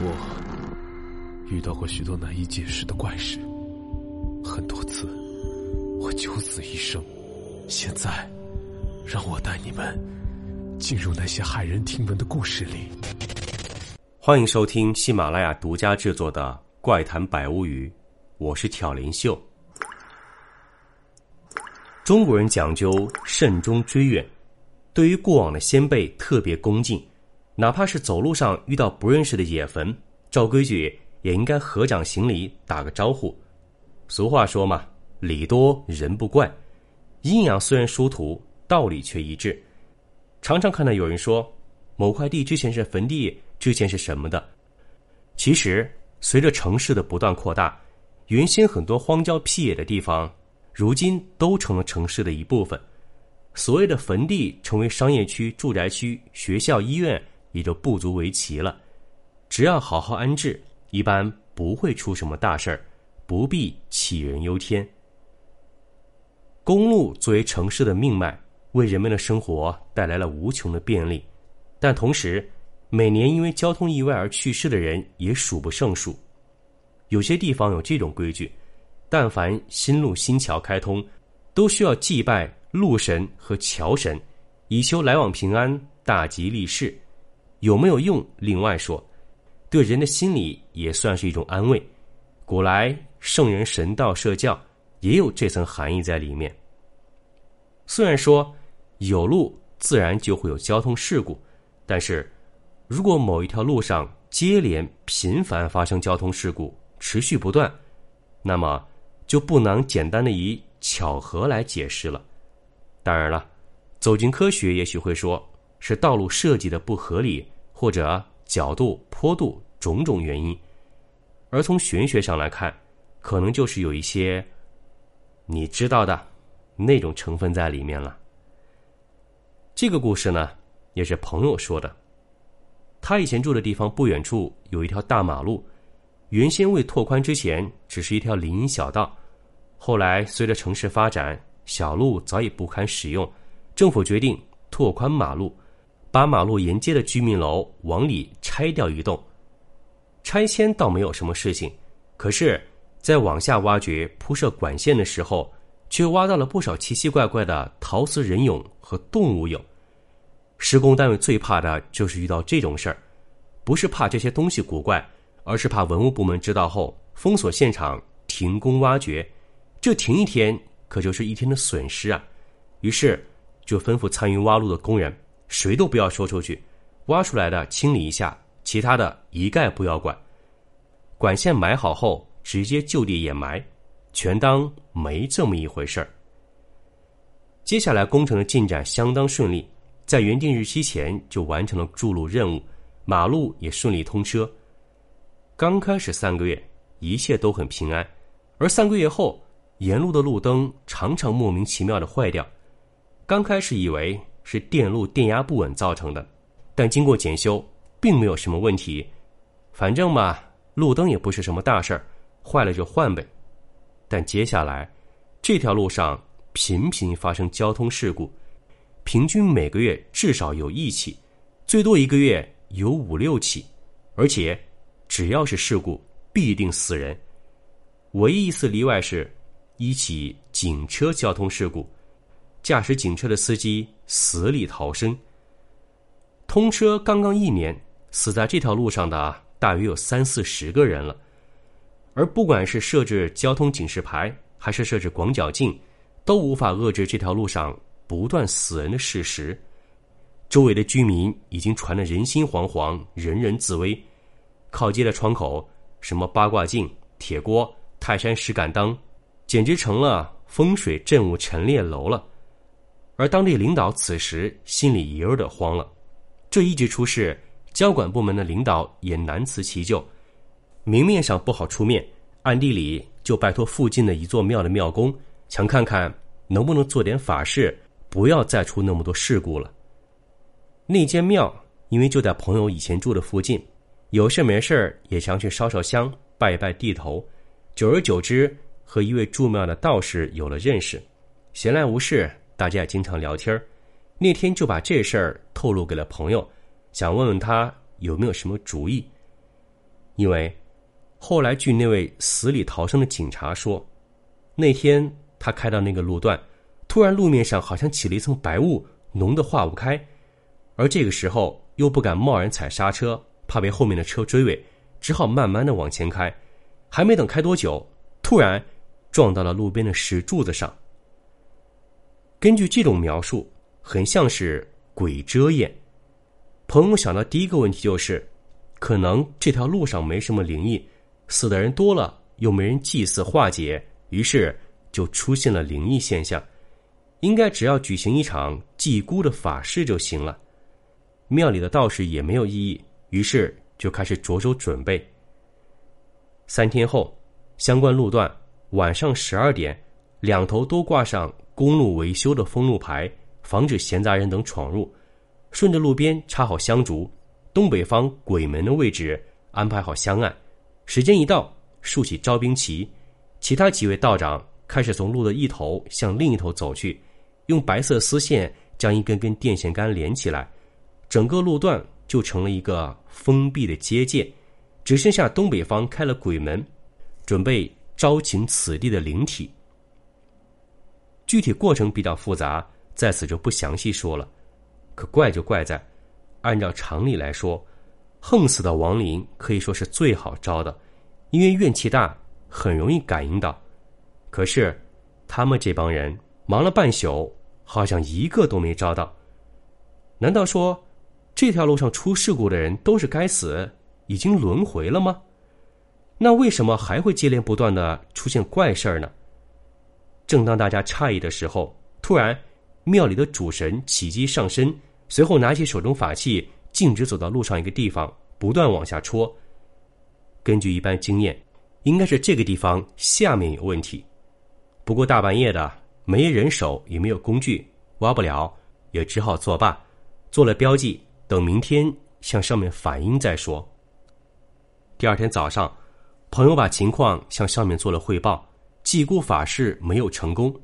我遇到过许多难以解释的怪事，很多次我九死一生。现在，让我带你们进入那些骇人听闻的故事里。欢迎收听喜马拉雅独家制作的《怪谈百物语》，我是挑林秀。中国人讲究慎终追远，对于过往的先辈特别恭敬。哪怕是走路上遇到不认识的野坟，照规矩也应该合掌行礼，打个招呼。俗话说嘛，礼多人不怪。阴阳虽然殊途，道理却一致。常常看到有人说，某块地之前是坟地，之前是什么的。其实，随着城市的不断扩大，原先很多荒郊僻野的地方，如今都成了城市的一部分。所谓的坟地，成为商业区、住宅区、学校、医院。也就不足为奇了，只要好好安置，一般不会出什么大事儿，不必杞人忧天。公路作为城市的命脉，为人们的生活带来了无穷的便利，但同时，每年因为交通意外而去世的人也数不胜数。有些地方有这种规矩：但凡新路新桥开通，都需要祭拜路神和桥神，以求来往平安、大吉利市。有没有用？另外说，对人的心理也算是一种安慰。古来圣人神道设教，也有这层含义在里面。虽然说有路自然就会有交通事故，但是如果某一条路上接连频繁发生交通事故，持续不断，那么就不能简单的以巧合来解释了。当然了，走进科学，也许会说是道路设计的不合理。或者角度、坡度种种原因，而从玄学上来看，可能就是有一些你知道的那种成分在里面了。这个故事呢，也是朋友说的。他以前住的地方不远处有一条大马路，原先未拓宽之前只是一条林荫小道，后来随着城市发展，小路早已不堪使用，政府决定拓宽马路。把马路沿街的居民楼往里拆掉一栋，拆迁倒没有什么事情，可是，在往下挖掘铺设管线的时候，却挖到了不少奇奇怪怪的陶瓷人俑和动物俑。施工单位最怕的就是遇到这种事儿，不是怕这些东西古怪，而是怕文物部门知道后封锁现场、停工挖掘，这停一天可就是一天的损失啊！于是就吩咐参与挖路的工人。谁都不要说出去，挖出来的清理一下，其他的一概不要管。管线埋好后，直接就地掩埋，全当没这么一回事儿。接下来工程的进展相当顺利，在原定日期前就完成了筑路任务，马路也顺利通车。刚开始三个月，一切都很平安，而三个月后，沿路的路灯常常莫名其妙的坏掉。刚开始以为。是电路电压不稳造成的，但经过检修，并没有什么问题。反正嘛，路灯也不是什么大事儿，坏了就换呗。但接下来，这条路上频频发生交通事故，平均每个月至少有一起，最多一个月有五六起，而且只要是事故，必定死人。唯一一次例外是，一起警车交通事故。驾驶警车的司机死里逃生。通车刚刚一年，死在这条路上的大约有三四十个人了。而不管是设置交通警示牌，还是设置广角镜，都无法遏制这条路上不断死人的事实。周围的居民已经传得人心惶惶，人人自危。靠街的窗口，什么八卦镜、铁锅、泰山石敢当，简直成了风水镇物陈列楼了。而当地领导此时心里也有点慌了，这一直出事，交管部门的领导也难辞其咎。明面上不好出面，暗地里就拜托附近的一座庙的庙公，想看看能不能做点法事，不要再出那么多事故了。那间庙因为就在朋友以前住的附近，有事没事也常去烧烧香、拜一拜地头。久而久之，和一位住庙的道士有了认识，闲来无事。大家也经常聊天那天就把这事儿透露给了朋友，想问问他有没有什么主意。因为后来据那位死里逃生的警察说，那天他开到那个路段，突然路面上好像起了一层白雾，浓得化不开，而这个时候又不敢贸然踩刹车，怕被后面的车追尾，只好慢慢的往前开，还没等开多久，突然撞到了路边的石柱子上。根据这种描述，很像是鬼遮眼。朋友想到第一个问题就是，可能这条路上没什么灵异，死的人多了，又没人祭祀化解，于是就出现了灵异现象。应该只要举行一场祭孤的法事就行了。庙里的道士也没有异议，于是就开始着手准备。三天后，相关路段晚上十二点，两头都挂上。公路维修的封路牌，防止闲杂人等闯入。顺着路边插好香烛，东北方鬼门的位置安排好香案。时间一到，竖起招兵旗。其他几位道长开始从路的一头向另一头走去，用白色丝线将一根根电线杆连起来，整个路段就成了一个封闭的结界。只剩下东北方开了鬼门，准备招请此地的灵体。具体过程比较复杂，在此就不详细说了。可怪就怪在，按照常理来说，横死的亡灵可以说是最好招的，因为怨气大，很容易感应到。可是他们这帮人忙了半宿，好像一个都没招到。难道说这条路上出事故的人都是该死，已经轮回了吗？那为什么还会接连不断的出现怪事儿呢？正当大家诧异的时候，突然，庙里的主神起机上身，随后拿起手中法器，径直走到路上一个地方，不断往下戳。根据一般经验，应该是这个地方下面有问题。不过大半夜的，没人手也没有工具，挖不了，也只好作罢。做了标记，等明天向上面反映再说。第二天早上，朋友把情况向上面做了汇报。祭孤法事没有成功，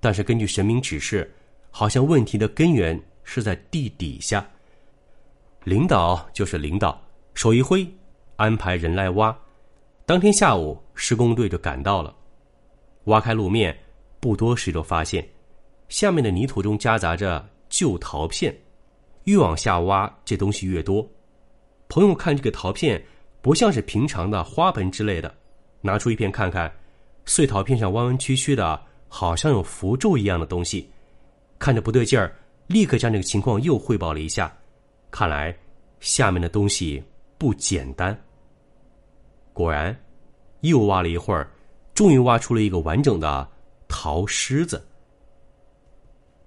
但是根据神明指示，好像问题的根源是在地底下。领导就是领导，手一挥，安排人来挖。当天下午，施工队就赶到了，挖开路面，不多时就发现，下面的泥土中夹杂着旧陶片。越往下挖，这东西越多。朋友看这个陶片，不像是平常的花盆之类的，拿出一片看看。碎陶片上弯弯曲曲的，好像有符咒一样的东西，看着不对劲儿，立刻将这个情况又汇报了一下。看来下面的东西不简单。果然，又挖了一会儿，终于挖出了一个完整的陶狮子。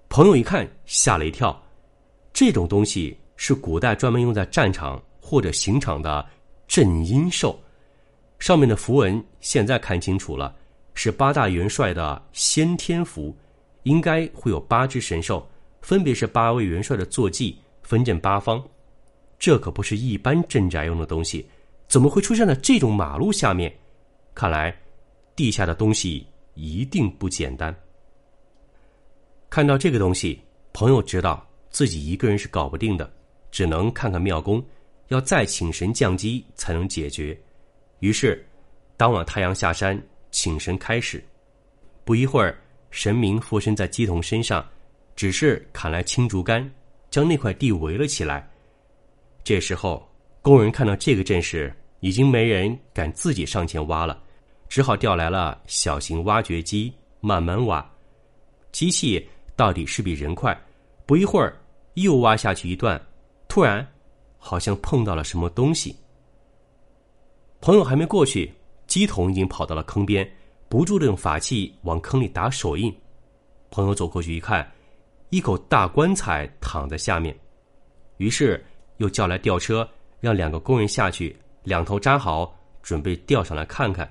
朋友一看，吓了一跳，这种东西是古代专门用在战场或者刑场的镇阴兽，上面的符文现在看清楚了。是八大元帅的先天符，应该会有八只神兽，分别是八位元帅的坐骑，分镇八方。这可不是一般镇宅用的东西，怎么会出现在这种马路下面？看来地下的东西一定不简单。看到这个东西，朋友知道自己一个人是搞不定的，只能看看庙公，要再请神降机才能解决。于是，当晚太阳下山。请神开始，不一会儿，神明附身在鸡童身上，只是砍来青竹竿，将那块地围了起来。这时候，工人看到这个阵势，已经没人敢自己上前挖了，只好调来了小型挖掘机慢慢挖。机器到底是比人快，不一会儿又挖下去一段，突然，好像碰到了什么东西。朋友还没过去。鸡童已经跑到了坑边，不住的用法器往坑里打手印。朋友走过去一看，一口大棺材躺在下面，于是又叫来吊车，让两个工人下去，两头扎好，准备吊上来看看。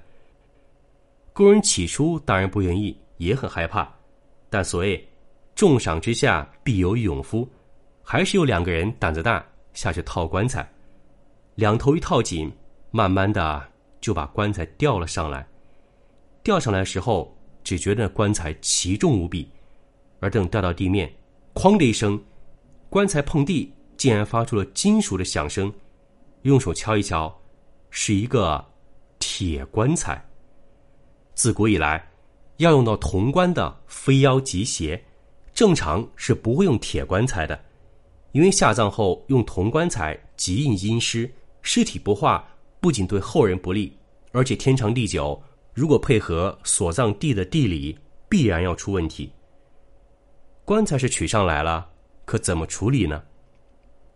工人起初当然不愿意，也很害怕，但所谓重赏之下必有勇夫，还是有两个人胆子大，下去套棺材。两头一套紧，慢慢的。就把棺材吊了上来，吊上来的时候，只觉得棺材奇重无比，而等掉到地面，哐的一声，棺材碰地，竟然发出了金属的响声。用手敲一敲，是一个铁棺材。自古以来，要用到铜棺的非妖即邪，正常是不会用铁棺材的，因为下葬后用铜棺材极易阴湿，尸体不化，不仅对后人不利，而且天长地久，如果配合所葬地的地理，必然要出问题。棺材是取上来了，可怎么处理呢？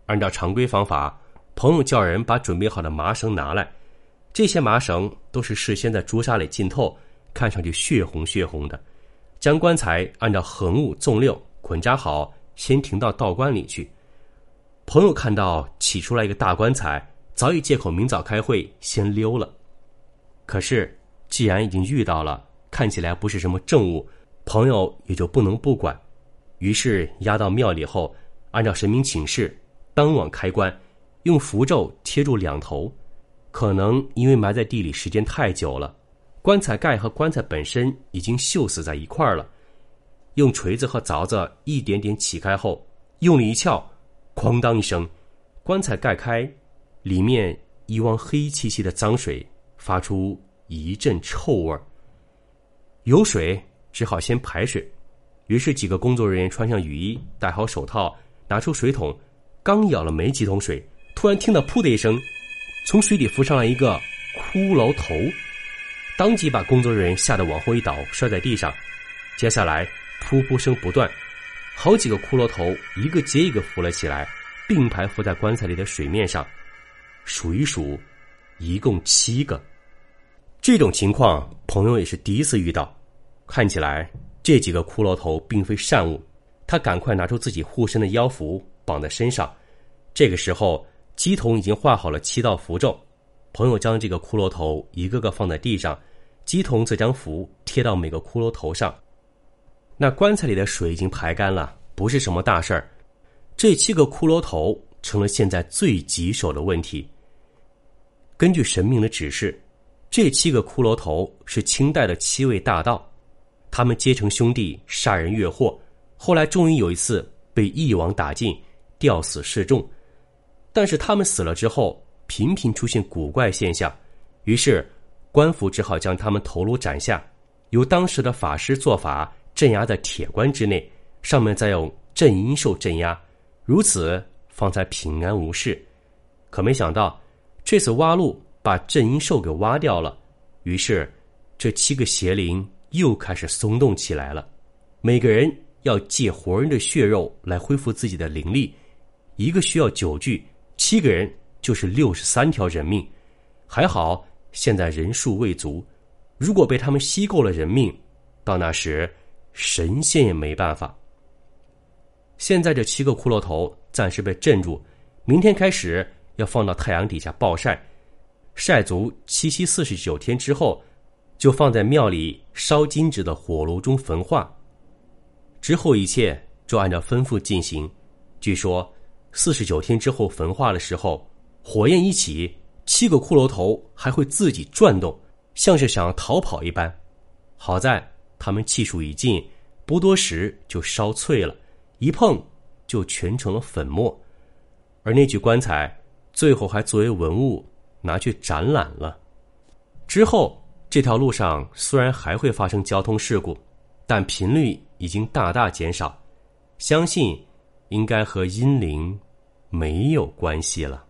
按照常规方法，朋友叫人把准备好的麻绳拿来，这些麻绳都是事先在朱砂里浸透。看上去血红血红的，将棺材按照横五纵六捆扎好，先停到道观里去。朋友看到起出来一个大棺材，早已借口明早开会，先溜了。可是既然已经遇到了，看起来不是什么正物，朋友也就不能不管。于是押到庙里后，按照神明请示，当晚开棺，用符咒贴住两头。可能因为埋在地里时间太久了。棺材盖和棺材本身已经锈死在一块儿了，用锤子和凿子一点点起开后，用力一撬，哐当一声，棺材盖开，里面一汪黑漆漆的脏水发出一阵臭味儿。有水，只好先排水。于是几个工作人员穿上雨衣，戴好手套，拿出水桶，刚舀了没几桶水，突然听到“噗”的一声，从水底浮上来一个骷髅头。当即把工作人员吓得往后一倒，摔在地上。接下来，噗噗声不断，好几个骷髅头一个接一个浮了起来，并排浮在棺材里的水面上。数一数，一共七个。这种情况，朋友也是第一次遇到。看起来这几个骷髅头并非善物，他赶快拿出自己护身的妖符绑在身上。这个时候，鸡童已经画好了七道符咒。朋友将这个骷髅头一个个放在地上，鸡童则将符贴到每个骷髅头上。那棺材里的水已经排干了，不是什么大事儿。这七个骷髅头成了现在最棘手的问题。根据神明的指示，这七个骷髅头是清代的七位大盗，他们结成兄弟杀人越货，后来终于有一次被一网打尽，吊死示众。但是他们死了之后。频频出现古怪现象，于是官府只好将他们头颅斩下，由当时的法师做法镇压在铁棺之内，上面再用镇阴兽镇压，如此方才平安无事。可没想到，这次挖路把镇阴兽给挖掉了，于是这七个邪灵又开始松动起来了。每个人要借活人的血肉来恢复自己的灵力，一个需要九具，七个人。就是六十三条人命，还好现在人数未足。如果被他们吸够了人命，到那时神仙也没办法。现在这七个骷髅头暂时被镇住，明天开始要放到太阳底下暴晒，晒足七七四十九天之后，就放在庙里烧金纸的火炉中焚化。之后一切就按照吩咐进行。据说四十九天之后焚化的时候。火焰一起，七个骷髅头还会自己转动，像是想要逃跑一般。好在他们气数已尽，不多时就烧脆了，一碰就全成了粉末。而那具棺材最后还作为文物拿去展览了。之后这条路上虽然还会发生交通事故，但频率已经大大减少，相信应该和阴灵没有关系了。